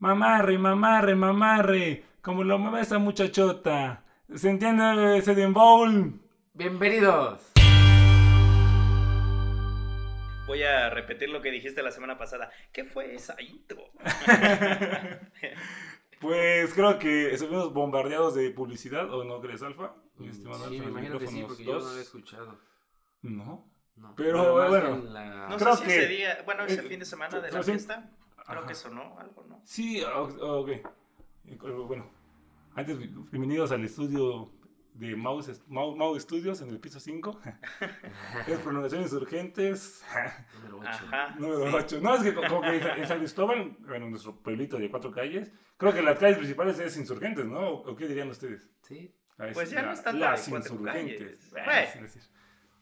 Mamarre, mamarre, mamarre. Como lo mueve esa muchachota. ¿Se entiende ese de bowl? Bienvenidos. Voy a repetir lo que dijiste la semana pasada. ¿Qué fue esa intro? Pues creo que estuvimos bombardeados de publicidad, ¿o no crees, Alfa? Mm, Sí, Alfa, me imagino que sí, porque yo no lo he escuchado. No. No. Pero, más bueno, la- No Creo sé si que- ese día, bueno, ese eh, fin de semana de pero la sí. Creo Ajá. que sonó algo, ¿no? Sí, o- ok. Eh, Bueno, antes, bienvenidos al estudio de Mau, Mau, Mau Studios en el piso 5. es pronunciaciones urgentes. Número 8. Ajá. Número sí. 8. No, es que como que en San Cristóbal, bueno, nuestro pueblito de cuatro calles, creo que las calles principales es insurgentes, ¿no? ¿O qué dirían ustedes? Sí. Ah, es Pues ya no la- es tanto las de insurgentes. calles. Bueno, Bueno. es decir.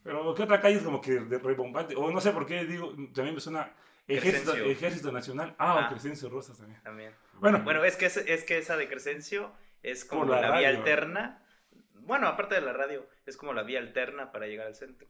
Pero ¿qué otra calle es como que de rebombante? O no sé por qué digo, también me suena Ejército. Ejército Nacional. Ah, Ah. o Crescencio Rosas también. También. Bueno, Bueno, es que, es, es que esa de Crescencio es como la la, vía alterna. Bueno, aparte de la radio, es como la vía alterna para llegar al centro.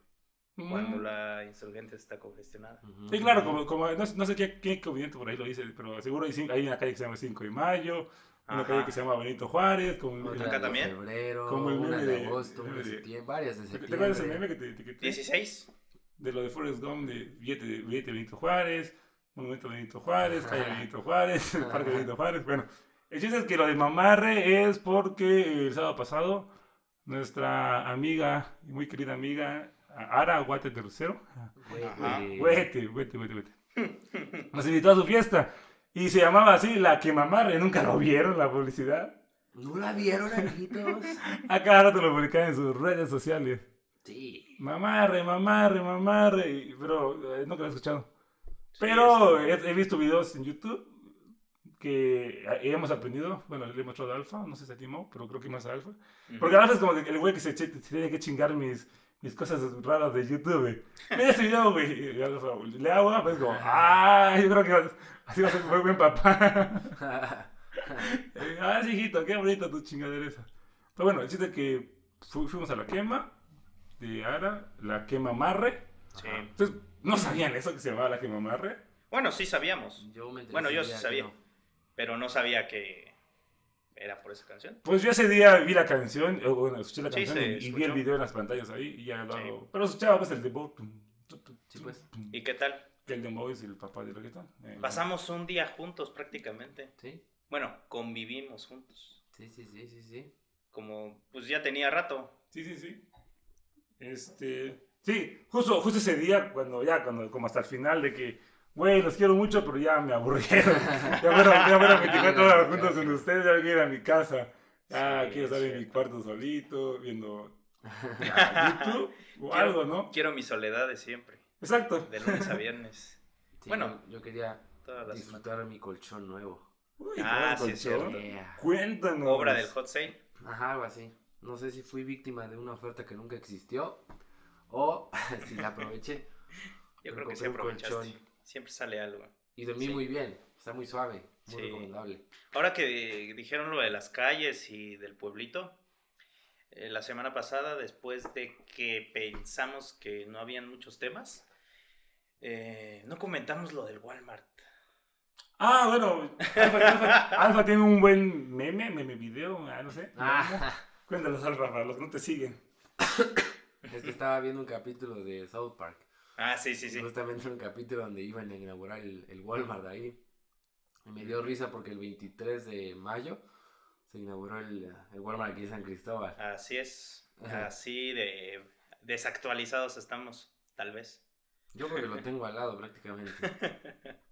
Cuando mm, la insurgente está congestionada. Ujú. Sí, claro, como, como no, sé- no sé qué, qué conveniente por ahí lo dice, pero seguro hay, hay una calle que se llama 5 de Mayo, una Ajá. calle que se llama Benito Juárez, como Otra Acá de también. febrero, Como el una meme de de- agosto, de de- septiembre, varias de ¿Te, septiembre. te acuerdas ese meme que te etiqueté? 16. De lo de Forrest Gump, de billete, billete Benito Juárez, Monumento Benito Juárez, calle Benito Juárez, Parque Benito Juárez. Bueno, el chiste es que lo de mamarre es porque el sábado pasado nuestra amiga, y muy querida amiga, Ara Guate Tercero. Huete, huete, huete, huete. Nos invitó a su fiesta. Y se llamaba así, la que mamarre. Nunca lo vieron, la publicidad. ¿No la vieron, amiguitos? A cada rato lo publicaban en sus redes sociales. Mamarre, mamarre, mamarre. y- Pero eh, nunca lo he escuchado. Pero he, he visto videos en YouTube que eh, hemos aprendido. Bueno, le he mostrado a Alfa, no sé si a Timo, pero creo que más a Alfa. Ujú. Porque Alfa es como el güey que se, se tiene que chingar mis, mis cosas raras de YouTube, güey. Mira este video, güey. Le hago, pues como, ah, yo creo que así va a ser un buen papá. ah, sí, hijito, qué bonito tu chingadera esa. Pero bueno, el chiste es que fu- fuimos a la quema de Ara, la quema marre. Sí. Entonces, ¿no sabían eso que se llamaba la quema marre? Bueno, sí sabíamos, Yo me Bueno, yo sí que sabía. no. pero no sabía que era por esa canción. Pues yo ese día vi la canción, o bueno, escuché la Sí, canción y, y vi el video en las pantallas ahí y ya lo Sí. hago. Pero escuchaba pues el dembow. Sí, pues. ¿Y qué tal? Que el dembow es el papá del reggaetón. Eh, Pasamos un día juntos prácticamente. Sí, Bueno, convivimos juntos. sí, sí, sí, sí, sí. Como, pues ya tenía rato. Sí, sí, sí. Este. Sí, justo, justo ese día, cuando ya, cuando, como hasta el final de que, güey, los quiero mucho, pero ya me aburrieron. ya fueron, ya fueron 24 horas juntos con ustedes, ya quiero ir a mi casa. Ya Sí, quiero estar es en mi cuarto solito, viendo ah, YouTube o Quiero- algo, ¿no? Quiero mi soledad de siempre, Exacto. de lunes a viernes, Sí, Bueno. yo, quería todas las semanas. disfrutar mi colchón nuevo. Uy, Ah, ¿cómo sí, es colchón? cierto. Yeah. Cuéntanos. Obra del hot sale. Ajá, algo así. No sé si fui víctima de una oferta que nunca existió o si la aproveché. Yo creo que sí aprovechaste. Siempre sale algo. Y dormí Sí. muy bien. Está muy suave, muy Sí. recomendable. Ahora que dijeron lo de las calles y del pueblito, eh, la semana pasada, después de que pensamos que no habían muchos temas, eh, no comentamos lo del Walmart. Ah, bueno, Alfa, Alfa- Alfa tiene un buen meme, meme video, ah, no sé. Ah, Cuéntanos, Alfa, para los que no te siguen. es que estaba viendo un capítulo de South Park. Ah, sí, sí, sí. Justamente un capítulo donde iban a inaugurar el, el Walmart ahí. Y me dio risa porque el 23 de mayo se inauguró el, el Walmart aquí en San Cristóbal. Así es. Así de desactualizados estamos, tal vez. Yo creo que lo tengo al lado prácticamente.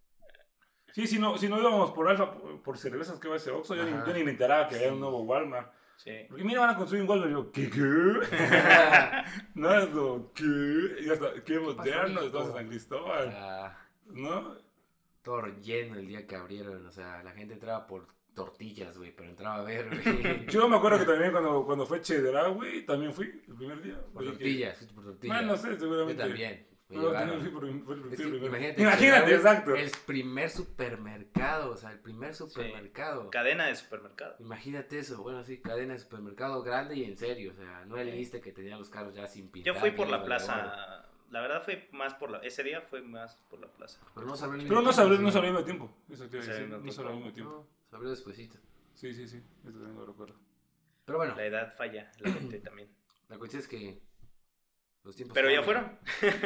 Sí, si no, si no íbamos por Alfa, por, por cervezas que va ese Oxxo, yo, yo ni me enteraba que había un nuevo Walmart. Sí. Porque mira, van a construir un Walmart. Y yo, ¿qué, qué? no, es como, ¿qué? Y hasta, qué moderno, estamos en San Cristóbal, Ah, ¿no? todo lleno el día que abrieron. O sea, la gente entraba por tortillas, güey, pero entraba a ver, güey. Yo me acuerdo que también cuando, cuando fue Chedraui, también fui el primer día. Por que- tortillas, fuiste por tortillas. Bueno, no sé, Yo seguramente. también. Me llevaron. por, fue el- Es que el primero. imagínate, exacto. El primer supermercado, o sea, el primer supermercado. Cadena de supermercado. Imagínate eso, bueno, sí, cadena de supermercado grande y en serio, o sea, no el liste que tenía los carros ya sin pintar. Yo fui por la plaza la verdad fue más por la, ese día fue más por la plaza. Pero no se abrió al Pero mismo no tiempo, no al mismo tiempo. Eso decir, abrió al no abrió al mismo tiempo. No, se abrió despuesito. Sí, sí, sí. Eso también lo recuerdo. Pero bueno, La edad falla, la gente también. la cuestión es que los tiempos Pero ya fueron.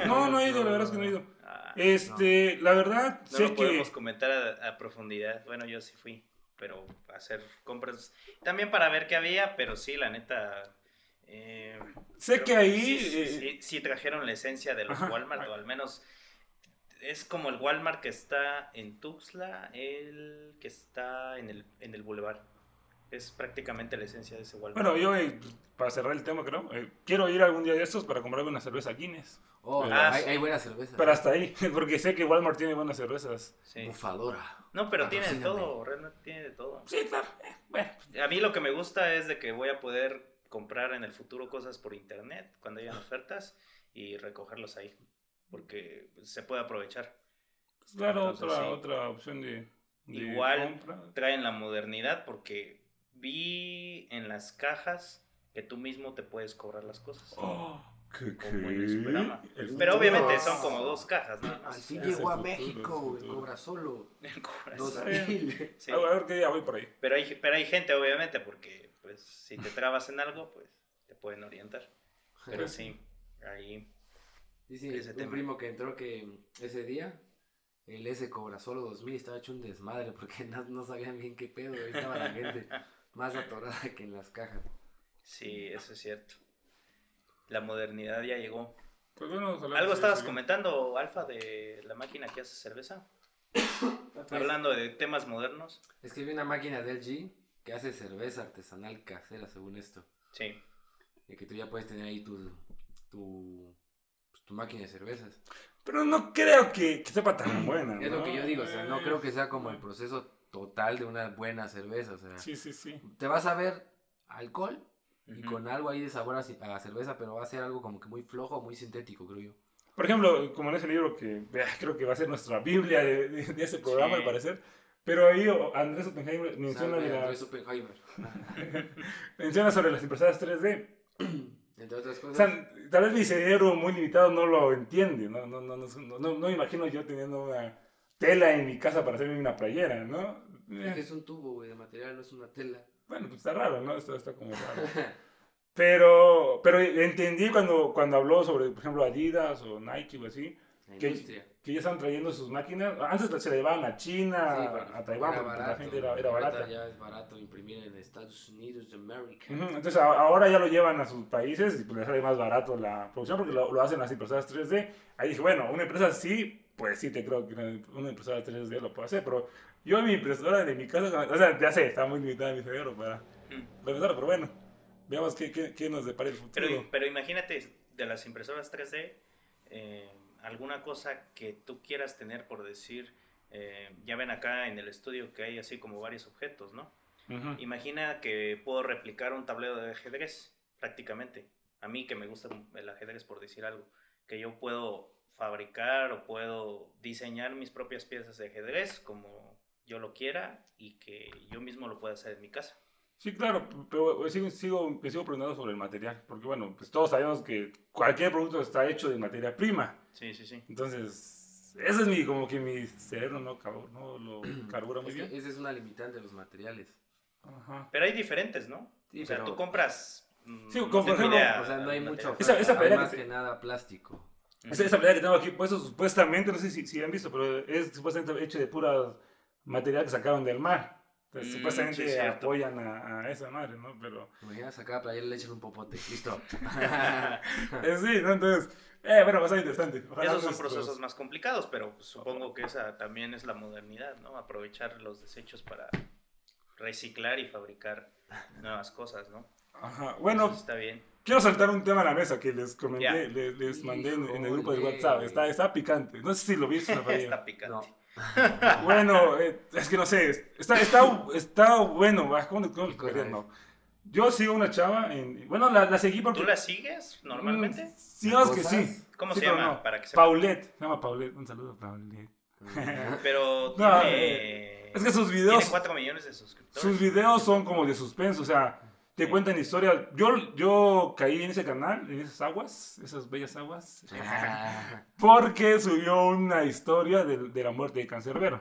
No, no he ido, la verdad es que no he ido. Ah, Este, la verdad, no sé lo que. podemos comentar a, a profundidad. Bueno, yo sí fui, pero a hacer compras. También para ver qué había, pero sí, la neta. eh, Sé que ahí. sí, sí, eh, sí, sí trajeron la esencia de los Ajá. Walmart, o al menos. Es como el Walmart que está en Tuxtla, el que está en el, en el Boulevard. Es prácticamente la esencia de ese Walmart. Bueno, yo, eh, para cerrar el tema, creo, eh, quiero ir algún día de estos para comprarme una cerveza Guinness. Oh, Ah, hay, sí. hay buena cerveza. Pero hasta ahí, porque sé que Walmart tiene buenas cervezas. Sí. Bufadora. No, pero tiene de todo, realmente tiene de todo. Sí, claro. eh, bueno, A mí lo que me gusta es de que voy a poder comprar en el futuro cosas por internet cuando hayan ofertas y recogerlos ahí, porque se puede aprovechar. pues claro, Entonces, otra, sí. otra opción de, de Igual compra. traen la modernidad porque vi en las cajas que tú mismo te puedes cobrar las cosas. Oh, ¿qué, el qué? El Pero obviamente son como dos cajas, nada Al fin llegó a futuro, México, futuro. cobra solo. El bien. mil. Sí. A ver, que ya voy por ahí. Pero hay, pero hay gente, obviamente, porque pues si te trabas en algo, pues te pueden orientar. Pero sí, ahí Dice Ese un tema. primo que entró que ese día el S cobra solo 2000 y estaba hecho un desmadre porque no, no sabían bien qué pedo. Ahí estaba la gente más atorada que en las cajas. sí, eso es cierto. La modernidad ya llegó. Pues bueno, ¿Algo estabas sí. comentando, Alfa, de la máquina que hace cerveza? Hablando de temas modernos. Es que vi una máquina del G que hace cerveza artesanal casera, según esto. Sí. Y que tú ya puedes tener ahí tu, tu, pues, tu máquina de cervezas. Pero no creo que, que sepa tan buena. Es lo que yo digo, o sea, no Eh, creo que sea como el proceso total de una buena cerveza. O sea, Sí, sí, sí. te vas a ver alcohol y con algo ahí de sabor a, a cerveza, pero va a ser algo como que muy flojo, muy sintético, creo yo. Por ejemplo, como en ese libro que creo que va a ser nuestra Biblia de, de, de ese programa, Sí. al parecer. Pero ahí Andrés Oppenheimer menciona, Salve, la- Andrés Oppenheimer. menciona sobre las impresoras 3D. Entre otras O cosas. sea, tal vez mi cerebro muy limitado no lo entiende. No, no, no, no, no, no, no imagino yo teniendo una tela en mi casa para hacerme una playera, ¿no? es que Eh, es un tubo, güey, de material, no es una tela. Bueno, pues está raro, ¿no? Esto está como raro. Pero, pero entendí cuando, cuando habló sobre, por ejemplo, Adidas o Nike o así, La que, industria. que ya estaban trayendo sus máquinas. Antes se la llevaban a China, Sí, porque a Taiwán, porque la barato, gente era, era barata. Ya es barato imprimir en Estados Unidos de América. Ujú, Entonces a- ahora ya lo llevan a sus países y pues les sale más barato la producción porque lo, lo hacen las impresoras 3D. Ahí dije, bueno, una empresa así, pues sí te creo que una, una impresora 3D lo puede hacer, pero yo mi impresora de mi casa, o sea, ya sé, está muy limitada mi cerebro para, Mm. para pero bueno, veamos qué, qué, qué nos depara el futuro. Pero, pero imagínate de las impresoras 3D, eh, alguna cosa que tú quieras tener por decir, eh, ya ven acá en el estudio que hay así como varios objetos, ¿no? Ujú. Imagina que puedo replicar un tablero de ajedrez, prácticamente. A mí que me gusta el ajedrez por decir algo, que yo puedo fabricar o puedo diseñar mis propias piezas de ajedrez como yo lo quiera y que yo mismo lo pueda hacer en mi casa. Sí, claro, pero sigo, sigo, sigo preguntando sobre el material, porque bueno, pues todos sabemos que cualquier producto está hecho de materia prima. Sí, sí, sí. Entonces, ese es mi, como que mi cerebro no, no lo carbura muy Es que bien. esa es una limitante de los materiales. Ajá. Pero hay diferentes, ¿no? Sí, o sea, pero- tú compras... mm, Sí, como por ejemplo, O sea, no hay mucho. Esa- esa hay pelea que más que nada plástico. Esa, esa pelea que tengo aquí puesto supuestamente, no sé si, si han visto, pero es supuestamente hecho de pura material que sacaron del mar. Entonces, Mm, supuestamente sí, apoyan a, a esa madre, ¿no? Pero, Imaginas a cada playera le echan un popote. Listo. eh, sí, ¿no? Entonces, eh, bueno, bastante interesante. Ojalá Esos son procesos más complicados, pero supongo que esa también es la modernidad, ¿no? Aprovechar los desechos para reciclar y fabricar nuevas cosas, ¿no? Ajá. Bueno, Eso está bien. Quiero saltar un tema a la mesa que les comenté, Ya. les, les mandé en, en el grupo de. WhatsApp. Está, está picante. No sé si lo viste, Rafael. Está picante. No. Bueno, eh, es que no sé, está, está, está bueno, ¿cómo, cómo ¿Qué cosa explicarlo? Yo sigo una chava, en, bueno, la, la seguí porque... ¿Tú la sigues normalmente? Mm, Sí, digamos que sí. ¿Cómo Sí, se llama? no. Para que sepa. Paulette, se llama Paulette, un saludo a Paulette. Pero No, tiene... Es que sus tiene videos, 4 millones de suscriptores. sus videos son como de suspenso, o sea, te cuentan historias. Yo, yo caí en ese canal, en esas aguas, esas bellas aguas, Ah, porque subió una historia de, de la muerte de Cancerbero.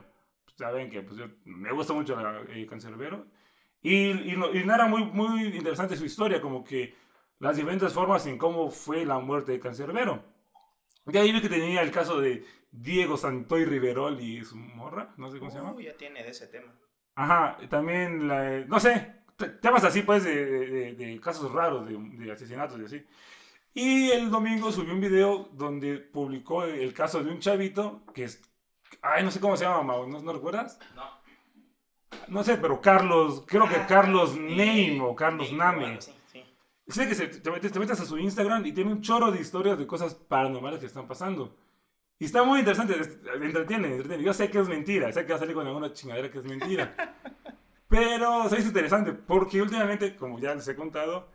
Saben que pues, yo, me gusta mucho la, eh, Cancerbero. Y, y, no- y narra muy, muy interesante su historia, como que las diferentes formas en cómo fue la muerte de Cancerbero. De ahí vi que tenía el caso de Diego Santoy Riverol y su morra, no sé cómo se llama. Ya tiene de ese tema. Ajá, también, la, no sé, temas así pues de, de- de casos raros, de, de asesinatos y así. Y el domingo subió un video donde publicó el caso de un chavito que es, ay, no sé cómo se llama, Mau, ¿no, no recuerdas? No. No sé, pero Carlos, creo que Ah, Carlos eh, Name o Carlos Name, Name. bueno, sí, sí. Sé que se- te, metes, te metes a su Instagram y tiene un chorro de historias de cosas paranormales que están pasando. Y está muy interesante, es- entretiene, entretiene. Yo sé que es mentira, sé que va a salir con alguna chingadera que es mentira. Pero se hizo interesante porque últimamente, como ya les he contado,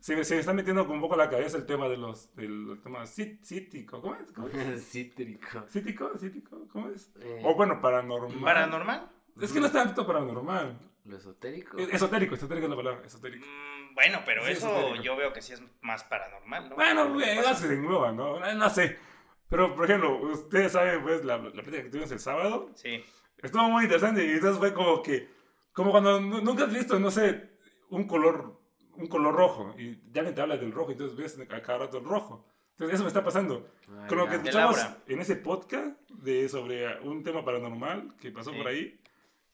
se, me- se me está metiendo con un poco a la cabeza el tema de los, del tema cít- cítico. ¿Cómo es? ¿Cómo es? Cítrico. ¿Cítico? ¿Cítico? ¿Cómo es? Eh, O bueno, paranormal. ¿Paranormal? Es que no es tanto paranormal. Lo esotérico. Es- Esotérico, esotérico es la palabra, esotérico. Mm, bueno, pero Sí, eso esotérico. yo veo que sí es más paranormal, ¿no? Bueno, pasa. no se engloba, ¿no? Eh, No sé. Pero, por ejemplo, ustedes saben, pues, la, la plática que tuvimos el sábado. Sí. Estuvo muy interesante y entonces fue como que, como cuando nu- nunca has visto, no sé, un color, un color rojo y ya ni te habla del rojo, entonces ves a cada rato el rojo. Entonces eso me está pasando. Ah, Con lo que escuchamos en ese podcast de, sobre un tema paranormal que pasó Sí. por ahí,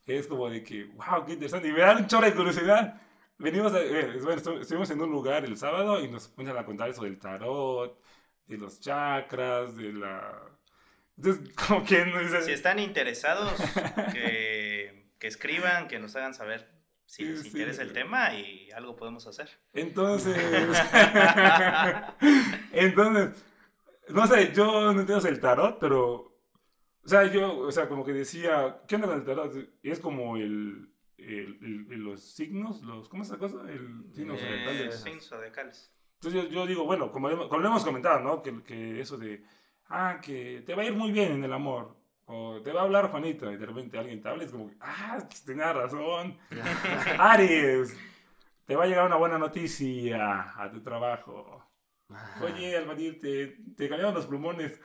es como de que, wow, qué interesante. Y me da un chorro de curiosidad. Venimos a, eh, bueno, estu- estuvimos en un lugar el sábado y nos comienzan a contar eso del tarot, de los chakras, de la... Entonces, como que... no Si están interesados, que, que escriban, que nos hagan saber si les sí. interesa el tema y algo podemos hacer. Entonces... Entonces, no sé, yo no entiendo el tarot, pero... O sea, yo, o sea, como que decía, ¿qué onda con el tarot? Es como el... el- el- el- los signos, los, ¿cómo es esa cosa? El signo Eh, signos zodiacales. Entonces yo, yo digo, bueno, como, como lo hemos comentado, ¿no? Que, que eso de, ah, que te va a ir muy bien en el amor. O te va a hablar Juanito y de repente alguien te habla y es como, ah, tenía razón. Aries, te va a llegar una buena noticia a tu trabajo. Oye, Alvadir, te, te cambiaron los plumones.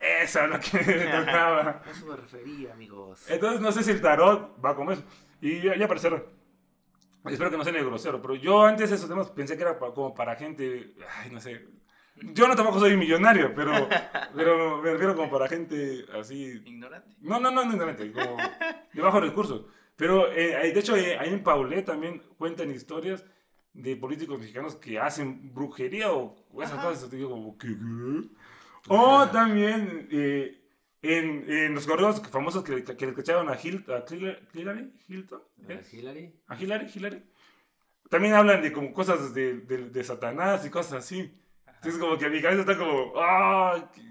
Eso es lo que me tocaba. Eso me refería, amigos. Entonces no sé si el tarot va como eso. Y ya, ya para cerrar, espero que no sea ni grosero, pero yo antes esos temas pensé que era como para gente, ay, no sé. Yo no tampoco soy millonario, pero, pero me refiero como para gente así. Ignorante. No, no, no, no, no, como de bajos recursos. Pero eh, de hecho, eh, ahí en Paulé también cuentan historias de políticos mexicanos que hacen brujería o esas Ajá. cosas. Digo, como, ¿qué? qué? O también eh, en, en los correos famosos que, que le cacharon a, Hil, a Hillary, Hillary, Hilton, ¿A ¿es? Hillary? a Hillary, Hillary. También hablan de como cosas de, de, de Satanás y cosas así. Entonces como que mi cabeza está como, ¡ah! qué-".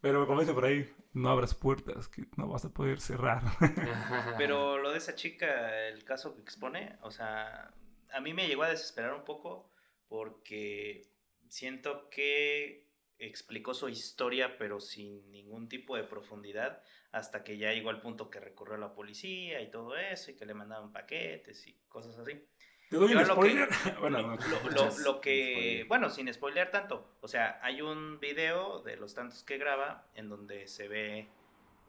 Pero como dice por ahí, no abras puertas que no vas a poder cerrar. Pero lo de esa chica, el caso que expone, o sea, a mí me llegó a desesperar un poco porque siento que explicó su historia pero sin ningún tipo de profundidad hasta que ya llegó al punto que recurrió a la policía y todo eso y que le mandaban paquetes y cosas así. ¿Te doy Yo un lo que- spoiler? bueno, lo, no. lo- lo- muchas lo que, spoiler. bueno, sin spoilear tanto, o sea, hay un video de los tantos que graba en donde se ve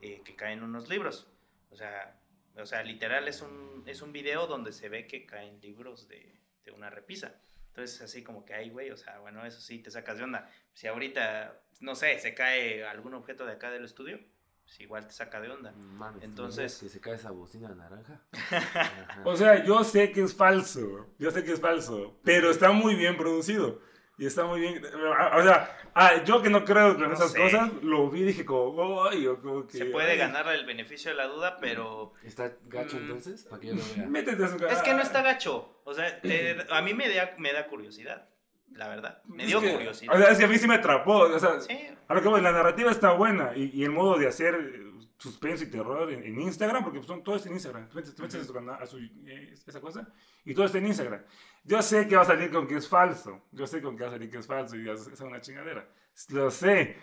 eh, que caen unos libros. O sea, o sea, literal es un, es un video donde se ve que caen libros de, de una repisa. Entonces, así como que, ay, güey, o sea, bueno, eso sí te sacas de onda. Si ahorita, no sé, se cae algún objeto de acá del estudio, pues igual te saca de onda. Mames, ¿te Entonces- que se cae esa bocina naranja. O sea, yo sé que es falso, yo sé que es falso, pero está muy bien producido. Y está muy bien. O sea, ah, yo que no creo en No esas sé. cosas, lo vi y dije como, ay, o como que. Se puede ay, ganar el beneficio de la duda, pero ¿Está gacho Mm. entonces? Para que yo lo vea. Métete a su Es que no está gacho. O sea, te- a mí me da, me da curiosidad. La verdad. Me dio Es que- curiosidad. O sea, es que a mí sí me atrapó. O sea, Sí. a lo que voy, la narrativa está buena y, y el modo de hacer eh, suspenso y terror en, en Instagram, porque son, todo está en Instagram. Tú metes, tú metes a su eh, esa cosa y todo está en Instagram. Yo sé que va a salir con que es falso. Yo sé con que va a salir que es falso y es, una chingadera. Lo sé.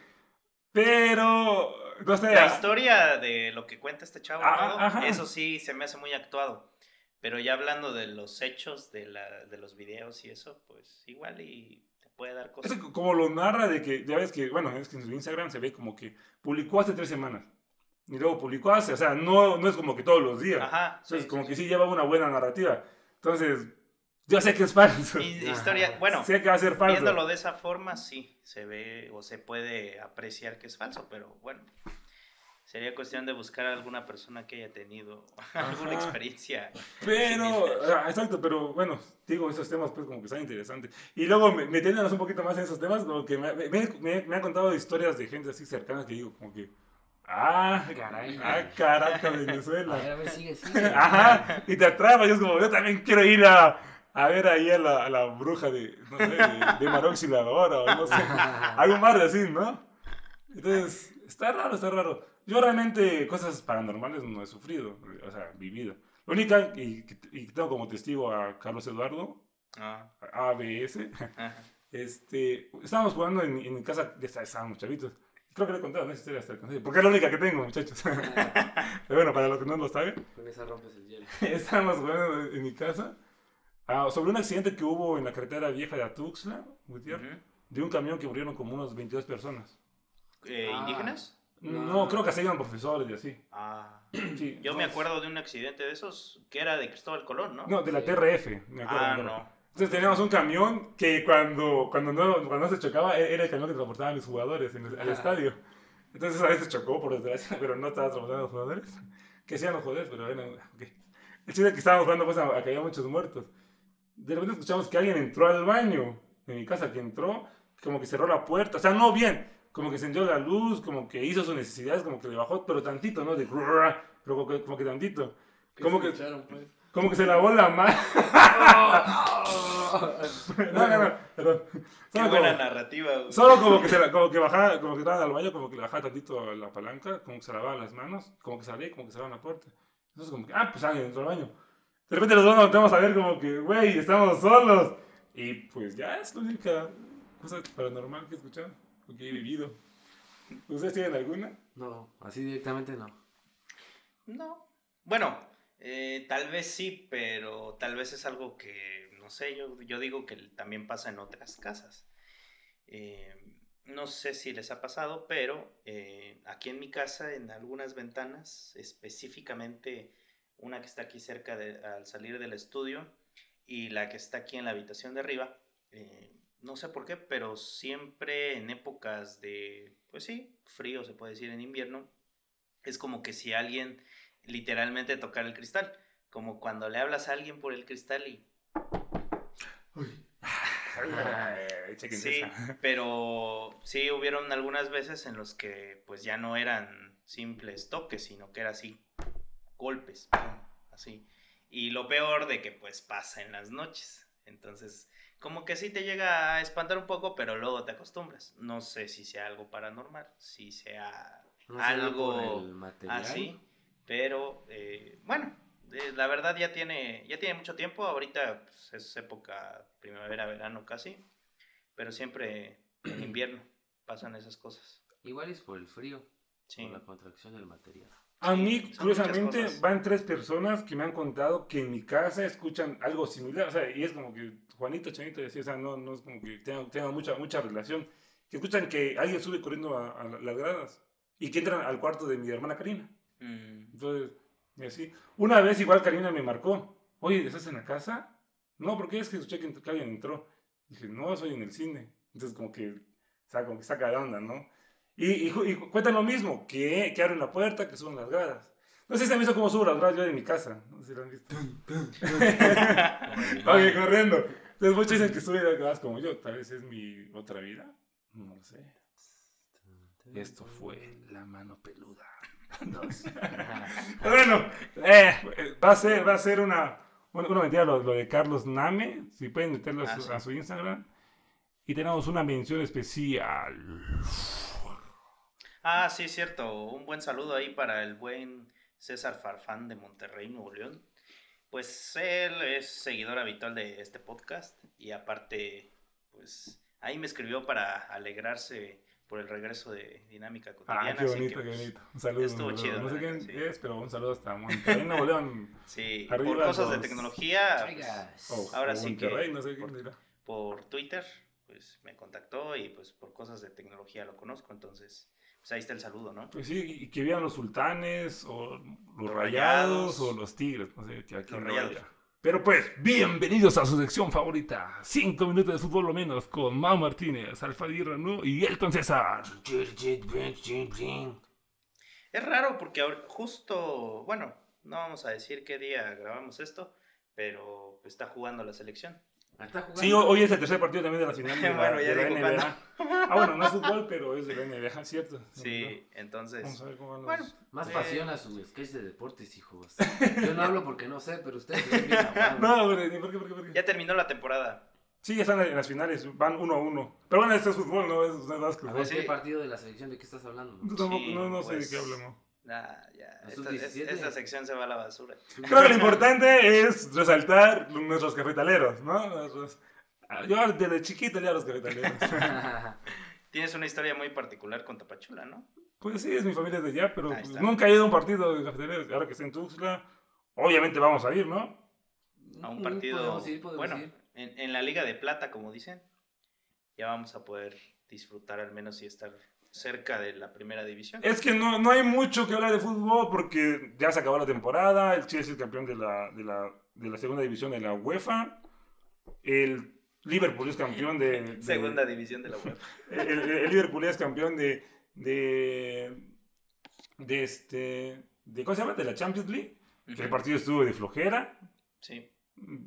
Pero, no sé. La ah, historia de lo que cuenta este chavo, Ah, ajá. eso sí se me hace muy actuado. Pero ya hablando de los hechos, de, la, de los videos y eso, pues igual y te puede dar Es cosas. que como lo narra de que, ya ves que, bueno, es que en su Instagram se ve como que publicó hace tres semanas. Y luego publicó hace, o sea, no, no es como que todos los días. Ajá. Entonces, sí, como sí, que sí. sí lleva una buena narrativa. Entonces, yo sé que es falso. Y historia, bueno, sé que va a ser falso. viéndolo de esa forma, sí, se ve o se puede apreciar que es falso, pero bueno. Sería cuestión de buscar a alguna persona que haya tenido alguna Ajá. experiencia. Pero, ah, exacto, pero bueno, digo, esos temas pues como que están interesantes. Y luego me- metiéndonos un poquito más en esos temas, como que me, me, me- me han contado historias de gente así cercana que digo como que, ah, Caray. ah, caraca, A ver, Venezuela. a ver, sigue, sigue. Ajá, y te atrapa, y es como, yo también quiero ir a, a ver ahí a la, a la bruja de, no sé, de, de Maroxiladora, o no sé, algo más de así, ¿no? Entonces, está raro, está raro. Yo realmente cosas paranormales no he sufrido, o sea, vivido. La única, y, y tengo como testigo a Carlos Eduardo, Ah, ABS, ajá. este, estábamos jugando en, mi- en mi casa, ya está- estábamos chavitos. Creo que le he contado, no sé si hasta el porque es la única que tengo, muchachos. Pero bueno, para los que no lo saben, Con esa rompes el hielo. estábamos jugando en mi casa ah, sobre un accidente que hubo en la carretera vieja de Atuxla, Gutiérrez, Ujú. de un camión que murieron como unos 22 personas. Eh, Ah. ¿Indígenas? No, No. creo que se iban profesores y así. Ah. Sí, Yo me entonces- acuerdo de un accidente de esos que era de Cristóbal Colón, ¿no? No, de la Sí. TRF, me acuerdo. ah, me acuerdo. no. Entonces teníamos un camión que cuando, cuando, no, cuando se chocaba e- era el camión que transportaban los jugadores en el, al Ah. estadio. Entonces a veces chocó, por desgracia, pero no estaba transportando a los jugadores. Que hacían los jugadores, pero bueno, ok. El chiste es que estábamos jugando pues, a, a que había muchos muertos. De repente escuchamos que alguien entró al baño de mi casa, que entró, como que cerró la puerta, o sea, no bien, como que encendió la luz, como que hizo sus necesidades, como que le bajó, pero tantito, ¿no? De pero como que, como que tantito. Como que, pues? como que se lavó la mano. No, no, no, perdón. Qué buena como, narrativa. güey. solo como que se la- como que bajaba, como que entraban al baño, como que le bajaba tantito la palanca, como que se lavaban las manos, como que salía, y como que cerraban la puerta. Entonces como que, ah, pues alguien entró al baño. De repente los dos nos volteamos a ver como que, güey, estamos solos. Y pues ya es la única cosa paranormal que he escuchado, o que he vivido. ¿Ustedes tienen alguna? No, así directamente no. No. Bueno, eh, tal vez sí, pero tal vez es algo que, no sé, yo, yo digo que también pasa en otras casas. Eh, no sé si les ha pasado, pero eh, aquí en mi casa, en algunas ventanas, específicamente una que está aquí cerca de, al salir del estudio y la que está aquí en la habitación de arriba, eh, no sé por qué, pero siempre en épocas de, pues sí, frío se puede decir en invierno, es como que si alguien literalmente tocar el cristal. Como cuando le hablas a alguien por el cristal y... Sí, pero sí hubieron algunas veces en los que pues ya no eran simples toques, sino que era así, golpes, así. Y lo peor de que pues pasa en las noches. Entonces, como que sí te llega a espantar un poco, pero luego te acostumbras. No sé si sea algo paranormal, si sea No algo así, pero eh, bueno, eh, la verdad ya tiene, ya tiene mucho tiempo, ahorita pues, es época primavera, verano casi, pero siempre en invierno pasan esas cosas. Igual es por el frío, Sí. por la contracción del material. A mí, son curiosamente, van tres personas que me han contado que en mi casa escuchan algo similar. O sea, y es como que Juanito, Chanito, y así, o sea, no, no es como que tengan, tengan mucha, mucha relación. Que escuchan que alguien sube corriendo a, a las gradas y que entran al cuarto de mi hermana Karina. Mm, Entonces, y así. Una vez igual Karina me marcó. Oye, ¿estás en la casa? No, porque es que escuché que, alguien entró. Dije, no, soy en el cine. Entonces, como que, o sea, como que saca de onda, ¿no? Y, y, y cu- cuentan lo mismo, que, que abren la puerta, que suben las gradas. No sé si han visto cómo subo las gradas yo de mi casa. No sé si lo han visto. Oye, corriendo. Entonces, muchos dicen que sube las gradas como yo. Tal vez es mi otra vida. No lo sé. Esto fue la mano peluda. Dos. Pero bueno, eh, va, a ser, va a ser una, una, una mentira lo, lo de Carlos Name. Si pueden meterlo a Ah, su, sí. a su Instagram. Y tenemos una mención especial. Ah, sí, cierto. Un buen saludo ahí para el buen César Farfán de Monterrey, Nuevo León. Pues él es seguidor habitual de este podcast y aparte, pues ahí me escribió para alegrarse por el regreso de Dinámica Cotidiana. Ah, qué así bonito, que, qué pues, bonito. Un saludo. estuvo un saludo. chido, No sé quién sí. es, pero un saludo hasta Monterrey, Nuevo León. Sí, Arriba por cosas de tecnología, pues, Traigas. O, Ahora sí Monterrey, que- no sé quién dirá. por Twitter, pues me contactó y pues por cosas de tecnología lo conozco, entonces pues ahí está el saludo, ¿no? Pues sí, y que vivan los sultanes, o los, Los rayados, Rayados. o los tigres, no sé, que aquí Los Rayados. haya. Pero pues, bienvenidos a su sección favorita. Cinco minutos de fútbol lo menos con Mau Martínez, Alfadir Ranú y Elton César. Es raro porque ahor- justo, bueno, no vamos a decir qué día grabamos esto, pero está jugando la selección. Está jugando. Sí, ho- hoy es el tercer partido también de la final de la, Bueno, ya de la digo NBA. Ah, bueno, no es fútbol, pero es de la NBA, ¿cierto? Sí, entonces, Vamos a ver cómo van los... bueno, Más Eh. pasión a su sketch de deportes, hijos. Yo no hablo porque no sé, pero ustedes. No, hombre, ¿por qué, por qué, por qué? ya terminó la temporada. Sí, ya están en las finales, van uno a uno. Pero bueno, esto es fútbol, no es, no es A básquetbol. ver, Sí. ¿qué partido de la selección de qué estás hablando? Sí, no, no sé pues. de qué hablamos. Ah, ya, ¿La esta, sub-17? es- esta sección se va a la basura. Creo que lo importante es resaltar nuestros cafetaleros, ¿no? Nuestros- Yo desde chiquito leía a los cafetaleros. Tienes una historia muy particular con Tapachula, ¿no? pues sí, es mi familia de allá, pero pues, nunca he ido a un partido de cafetaleros. Ahora que está en Tuxtla, obviamente vamos a ir, ¿no? A un partido. Podemos ir, podemos bueno, ir. en, en la Liga de Plata, como dicen, ya vamos a poder disfrutar al menos y estar cerca de la primera división. Es que no, no hay mucho que hablar de fútbol porque ya se acabó la temporada, el Chelsea es el campeón de la, de la, de la segunda división de la UEFA, el Liverpool es campeón de... de- Segunda división de la UEFA. el, Liverpool es campeón de, de, de este, de, ¿cómo se llama? De la Champions League, que el partido estuvo de flojera, Sí.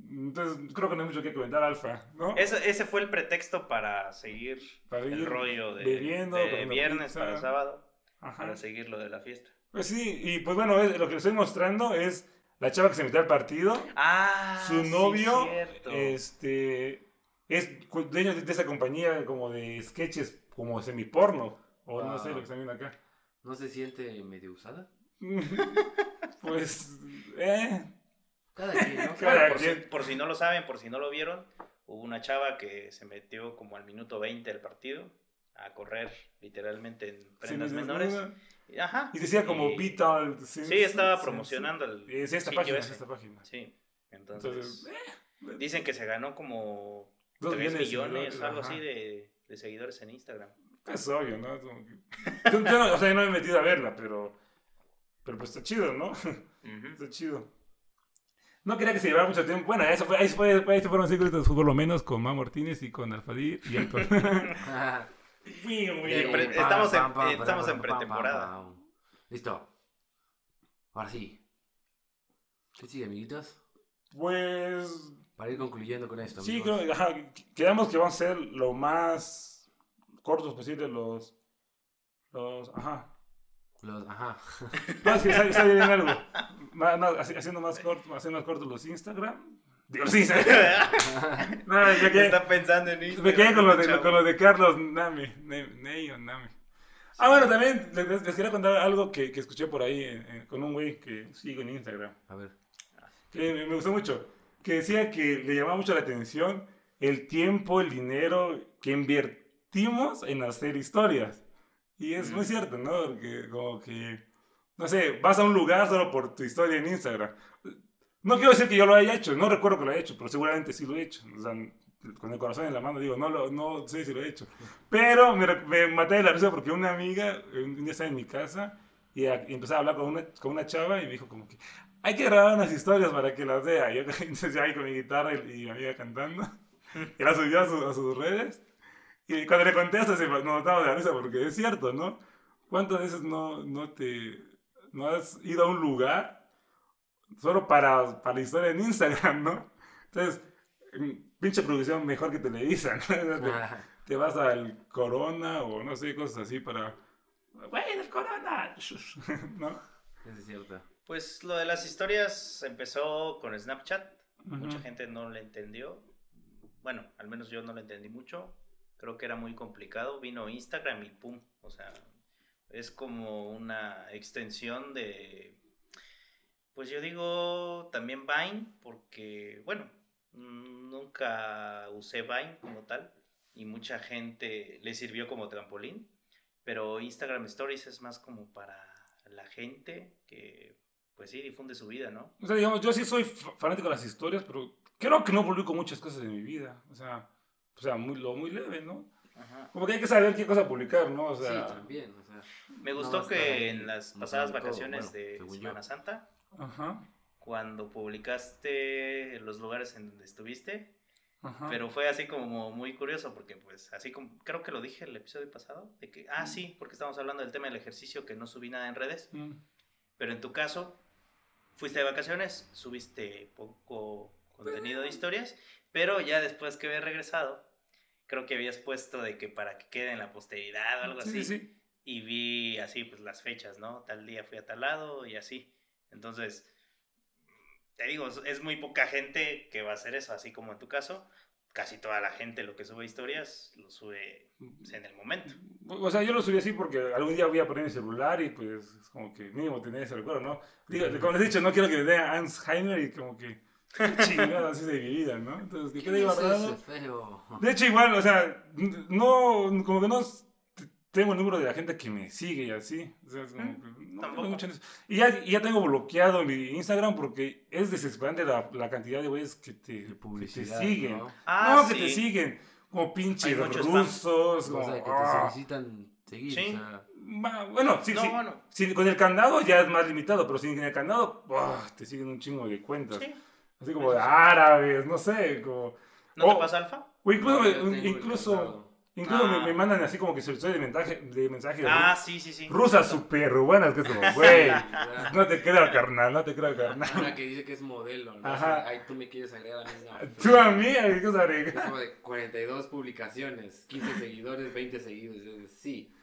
Entonces creo que no hay mucho que comentar, Alfa, ¿no? Ese, ese fue el pretexto para seguir Para el rollo de, bebiendo, de viernes pizza. para sábado, Ajá. para seguir lo de la fiesta. Pues sí, y pues bueno, es- lo que les estoy mostrando es la chava que se metió al partido, Ah, su sí, novio, cierto. este, es dueño de, de esa compañía como de sketches, como semiporno, o no sé lo que están viendo acá. ¿No se siente medio usada? pues, eh, Cada quien, ¿no? Cada por, si, quien. por si no lo saben, por si no lo vieron, hubo una chava que se metió como al minuto 20 del partido a correr literalmente en prendas sí, menores. Ajá. Y decía como Beatle. Sí, estaba promocionando el Es esta página, es esta página. Sí. Entonces, Entonces, eh, dicen que se ganó como Dos 3 millones millones, algo ajá. así de, de seguidores en Instagram. es obvio, ¿no? Yo, o sea, yo no me he metido a verla, pero, pero pues está chido, ¿no? Está chido. No quería que se llevara mucho tiempo. Bueno, eso fue, ahí, fue, ahí se fueron cinco minutos de fútbol lo menos con Ma Martínez y con Alfadir y Héctor. Estamos en- estamos en pretemporada. Listo. Ahora sí. ¿Qué sigue, amiguitos? Pues Para ir concluyendo con esto. sí, creo, ajá, quedamos que vamos a ser lo más cortos posible los... los ajá. Los, ajá. No, es que está, está bien algo. Más- más- haci- haciendo, más corto, haciendo más cortos los Instagram. Digo, los Instagram. no, quedé, Está pensando en Instagram. me quedé con los de, con los de Carlos Name. Ne- Ney o Name. Ah, bueno, también les, les- quería contar algo que, que escuché por ahí eh, eh, con un güey que sigo en Instagram. A ver. Que me, me gustó mucho. Que decía que le llamaba mucho la atención el tiempo, el dinero que invertimos en hacer historias. Y es muy cierto, ¿no? Porque como que, no sé, vas a un lugar solo por tu historia en Instagram. No quiero decir que yo lo haya hecho, no recuerdo que lo haya hecho, pero seguramente sí lo he hecho. O sea, con el corazón en la mano digo, no, lo, no sé si lo he hecho. Pero me, me maté de la risa porque una amiga un día estaba en mi casa y, a- y empezaba a hablar con una, con una chava y me dijo como que hay que grabar unas historias para que las vea. Y yo entonces ya ahí con mi guitarra y, y mi amiga cantando. Y la subió a, su- a sus redes. Y cuando le conté esto, se nos de la risa porque es cierto, ¿no? ¿Cuántas veces no, no te no has ido a un lugar solo para, para la historia en Instagram, ¿no? Entonces, pinche producción mejor que Televisa, ¿no? Te, te vas al Corona o no sé, cosas así para... ¡Güey, el Corona! ¿No? Eso es cierto. Pues lo de las historias empezó con Snapchat. Mucha Ujú. gente no lo entendió. Bueno, al menos yo no lo entendí mucho. Creo que era muy complicado. Vino Instagram y pum. O sea, es como una extensión de. Pues yo digo también Vine, porque, bueno, mm, nunca usé Vine como tal. Y mucha gente le sirvió como trampolín. pero Instagram Stories es más como para la gente que, pues sí, difunde su vida, ¿no? O sea, digamos, yo sí soy fa- fanático de las historias, pero creo que no publico muchas cosas de mi vida. O sea, o sea muy, lo muy leve, ¿no? Ajá. Como que hay que saber qué cosa publicar, ¿no? O sea, sí, también, o sea. Me gustó que en las pasadas todo, vacaciones bueno, de yo. Semana Santa, ajá, cuando publicaste los lugares en donde estuviste, ajá. pero fue así como muy curioso porque pues así como creo que lo dije el episodio pasado de que ah sí porque estamos hablando del tema del ejercicio que no subí nada en redes Mm. pero en tu caso fuiste de vacaciones subiste poco contenido de historias pero ya después que habías regresado creo que habías puesto de que para que quede en la posteridad o algo Sí, así sí, y vi así pues las fechas no tal día fui a tal lado y así. Entonces te digo es- muy poca gente que va a hacer eso así como en tu caso casi toda la gente lo que sube historias lo sube pues, en el momento. O sea, yo lo subí así porque algún día voy a poner mi celular y pues es como que mínimo tener ese recuerdo, ¿no? Digo, como les he dicho, no quiero que me dé Alzheimer y como que qué chingada así de mi vida, ¿no? Entonces, que ¿Qué quede guardado. feo? De hecho, igual, o sea, no, como que no tengo el número de la gente que me sigue y así. O sea, es como que no tengo mucho en eso. Y ya, y ya tengo bloqueado mi Instagram porque es desesperante la, la cantidad de güeyes que te, que te siguen. ¿no? ah no, que sí. te siguen. Como pinches rusos. O como, sea, que te ah. solicitan seguir. Sí. O sea, Bueno, sí, no sí. bueno Sí, con el candado ya es más limitado, pero sin el candado, ¡buah! te siguen un chingo de cuentas. sí Así como de árabes, no sé, como... no Oh. te pasa alfa O incluso, no, me- incluso, incluso me, Ah. me mandan así como que solicitudes de mensaje, de mensaje de ah sí sí sí rusas súper buenas, que es como, güey, no te creo, carnal, no te creo, carnal. Una que dice que es modelo, ¿no? Ajá. O sea, Ay, tú me quieres agregar a mí. no, Tú a mí, ¿qué cosa Es de... como de 42 publicaciones, 15 seguidores, 20 seguidores. es- Sí.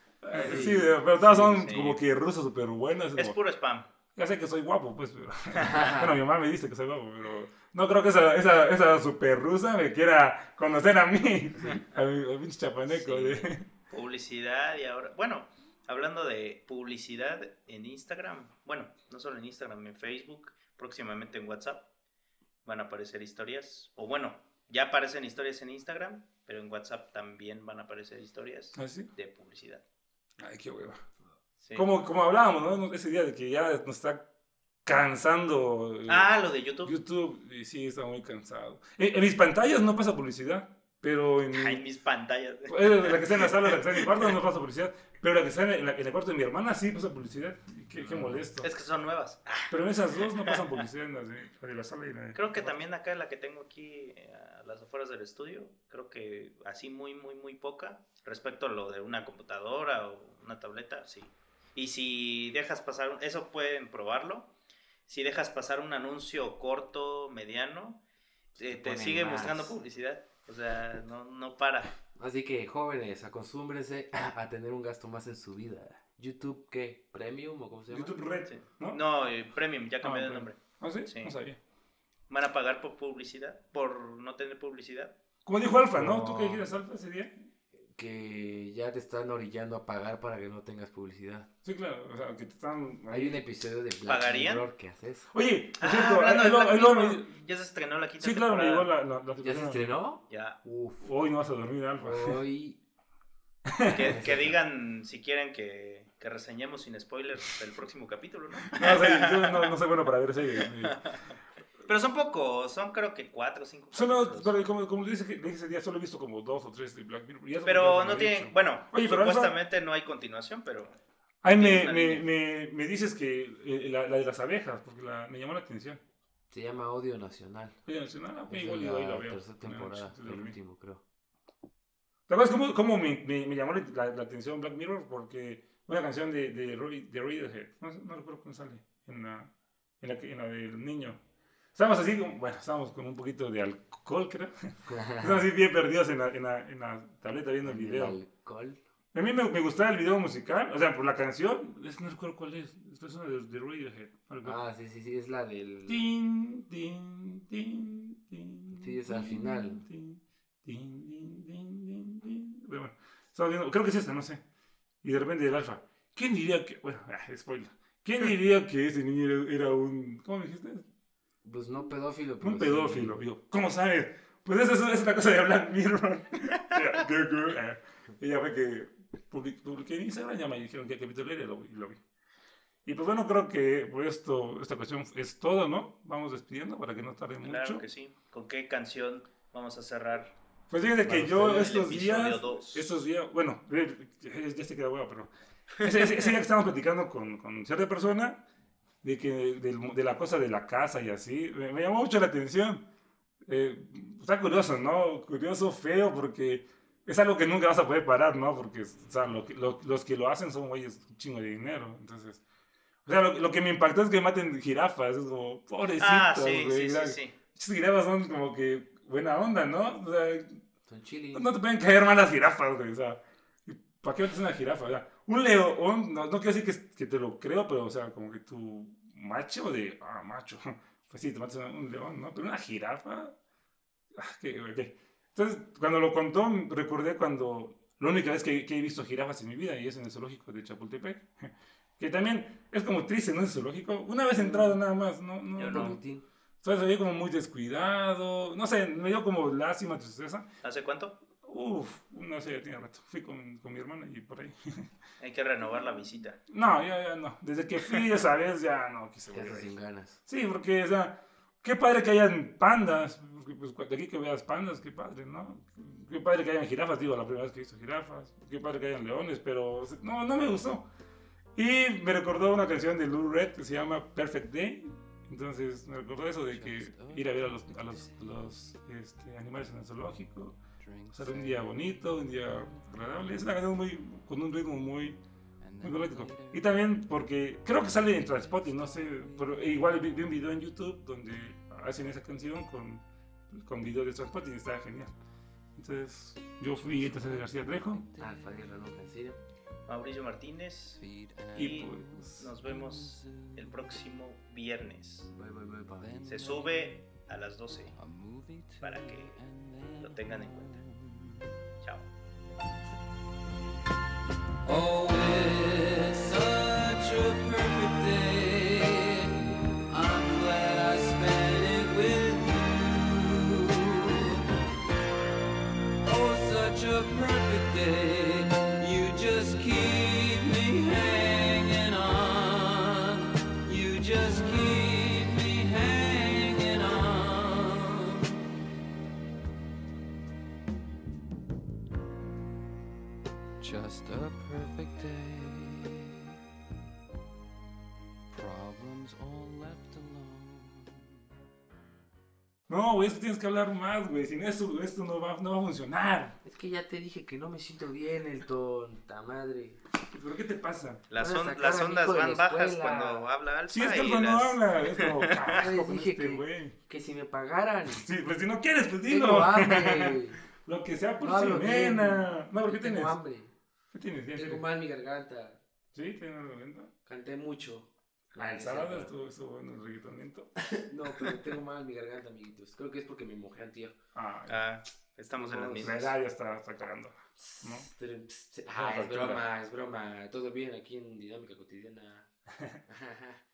Sí, pero todas son Sí. como que rusas súper buenas. es puro spam Ya sé que soy guapo, pues, pero... Bueno, mi mamá me dice que soy guapo, pero no creo que esa, esa, esa super rusa me quiera conocer a mí, a mi pinche chapaneco. Sí. de- publicidad y ahora bueno hablando de publicidad en Instagram bueno no solo en Instagram en Facebook próximamente en WhatsApp van a aparecer historias o bueno ya aparecen historias en Instagram pero en WhatsApp también van a aparecer historias ¿Ah, sí? de publicidad Ay, qué hueva. Sí. Como, como hablábamos, ¿no? Ese día de que ya nos está cansando eh, ah lo de YouTube YouTube. Y sí, está muy cansado. En, en mis pantallas no pasa publicidad, pero en... Ay, mis pantallas eh, la que está en la sala, la que está en mi cuarto no pasa publicidad, pero la que está en, la- en el cuarto de mi hermana sí pasa publicidad. Qué, qué molesto. es que son nuevas Ah, Pero en esas dos no pasan publicidad, en las de, la de la sala y la. Creo que también acá la que tengo aquí eh, a las afueras del estudio, creo que así muy, muy, muy poca respecto a lo de una computadora o una tableta, sí. Y si dejas pasar, un- eso pueden probarlo, si dejas pasar un anuncio corto, mediano, eh, te pone sigue más. mostrando publicidad, o sea, no, no para. Así que jóvenes, acostúmbrense a tener un gasto más en su vida. YouTube, ¿qué? ¿Premium o cómo se llama? YouTube Red, Sí. ¿no? No, eh, Premium, ya cambié Ah, de nombre. ¿Ah, sí? Sí. No sabía. ¿Van a pagar por publicidad? ¿Por no tener publicidad? Como dijo Alfa, ¿no? No. ¿Tú qué dijiste Alfa ese día? Que ya te están orillando a pagar para que no tengas publicidad. Sí, claro. O sea, que te están... Hay un episodio de Black ¿Pagarían? Mirror que hace eso. Oye, por Ah, cierto, ahí ahí ya se estrenó la quinta Sí, claro, me temporada. llegó la... la, la ¿Ya se estrenó? Ya. Uf. Hoy no vas a dormir, Alfa. Hoy. Que, que digan si quieren que, que reseñemos sin spoilers el próximo capítulo, ¿no? No, sea, yo no, no soy bueno para ver series. Pero son pocos, son creo que cuatro o cinco. Solo, pero como, como le dije, le dije ese día, solo he visto como dos o tres de Black Mirror. Pero no tienen, bueno, Oye, pero Alfa- supuestamente no hay continuación, pero Ay, me, me, me, me dices que eh, la, la de las abejas, porque la, me llamó la atención. Se llama Odio Nacional. Oye, Nacional, ah, ok, Es igual la la veo. tercera temporada, el último, creo. ¿Te acuerdas cómo, cómo me, me, me llamó la, la atención Black Mirror? Porque una canción de, de, Roy- de Radiohead, no, no recuerdo cómo sale, en la, en la, en la del niño. Estábamos así, bueno, estábamos con un poquito de alcohol, creo. Estábamos así bien perdidos en la, en la, en la tableta viendo el El video. alcohol. A mí me, me gustaba el video musical, o sea, por la canción, es, no recuerdo cuál es, esta es una de, de Radiohead. Ah, sí, sí, sí, es la del. Tin, tin, tin, tin, Sí, es al final. tin, tin, tin, tin, tin, tin. Pero bueno, viendo, creo que es esta, no sé. Y de repente el alfa. ¿Quién diría que.? Bueno, ah, spoiler. ¿Quién diría que ese niño era, era un. ¿Cómo me dijiste? Pues no pedófilo, pero Un sí- pedófilo. Y yo, ¿cómo sabes? Pues esa es, es una cosa de Black Mirror. Ya, ¿qué, qué? Ah, fue que. publiqué, en Instagram, ya me dijeron que capítulo era y lo, y lo vi. Y pues bueno, creo que por esto, esta cuestión es todo, ¿no? Vamos despidiendo para que no tarde Claro mucho. que sí. ¿Con qué canción vamos a cerrar? Pues fíjate que yo el estos días, dos. estos días, bueno, ya ya se queda huevo, pero ese, ese- ese día que estábamos platicando con, con cierta persona de que del- de, la cosa de la casa y así, me, me llamó mucho la atención. Eh, está curioso, ¿no? Curioso, feo, porque es algo que nunca vas a poder parar, ¿no? Porque o sea, lo lo- los que lo hacen son güeyes un chingo de dinero, entonces... O sea, lo, lo que me impactó es que maten jirafas, es como, pobrecitos, Ah, sí, güey, sí, sí, sí. Esas jirafas son como que buena onda, ¿no? O sea, Son chili. no te pueden caer mal las jirafas, güey. O sea, ¿para qué metes una jirafa? O sea, un león, no, no quiero decir que, que te lo creo, pero, o sea, como que tu macho de, ah, macho, pues sí, te matas un, león, ¿no? Pero una jirafa, ah, qué. Entonces, cuando lo contó, recordé cuando, la única vez que, que he visto jirafas en mi vida, y es en el zoológico de Chapultepec, que también es como triste, ¿no? El zoológico, una vez entrado nada más, ¿no? no, Yo no. Entonces se veía como muy descuidado, no sé, me dio como lástima, tristeza. ¿Hace cuánto? Uf, no sé, ya tiene rato. Fui con, con mi hermana y por ahí. Hay que renovar la visita. No, ya, ya no. Desde que fui esa vez ya no quise volver sin ganas. Sí, porque, o sea, qué padre que hayan pandas. Porque, pues, de aquí que veas pandas, qué padre, ¿no? Qué padre que hayan jirafas, digo, la primera vez que he visto jirafas. Qué padre que hayan leones, pero no, no me gustó. Y me recordó una canción de Lou Red que se llama Perfect Day. Entonces me recordó eso de que ir a ver a los, a los, los, este, animales en el zoológico. Pasar un día bonito, un día agradable. Es una canción muy, con un ritmo muy, muy melódico. Y también porque creo que sale en Transpotting, no sé, pero igual vi, vi un video en YouTube donde hacen esa canción con, con video de Transpotting y está genial. Entonces yo fui de García Trejo Alfa Guerra nunca en serio. Mauricio Martínez. y Y pues nos vemos el próximo viernes. Bye, bye, bye, bye. Se sube a las 12 para que lo tengan en cuenta. Chao. Güey, es que tienes que hablar más, güey. Sin eso, esto no va, no va a funcionar. Es que ya te dije que no me siento bien, el tonta madre. ¿Pero qué te pasa? Las, on- las ondas van la bajas cuando habla Alfa. Si es que y Alfa no las- habla, es como carajo dije este que- güey. Que si me pagaran. Sí, pues si no quieres, pues Tengo dilo. hambre. Lo que sea por No. No, ¿por qué Tengo tienes? hambre. ¿Qué tienes? Tengo mal mi garganta. ¿Sí? ¿Tienes lento? Canté mucho. Ah, el no, sábado estuvo, estuvo bueno el reggaetonamiento. No, pero tengo mal mi garganta, amiguitos. Creo que es porque me mojé antier. Ah, Ah, estamos en las la mismas. edad ya está, está cagando. ¿No? Ah, es broma, es broma. Todo bien aquí en Dinámica Cotidiana.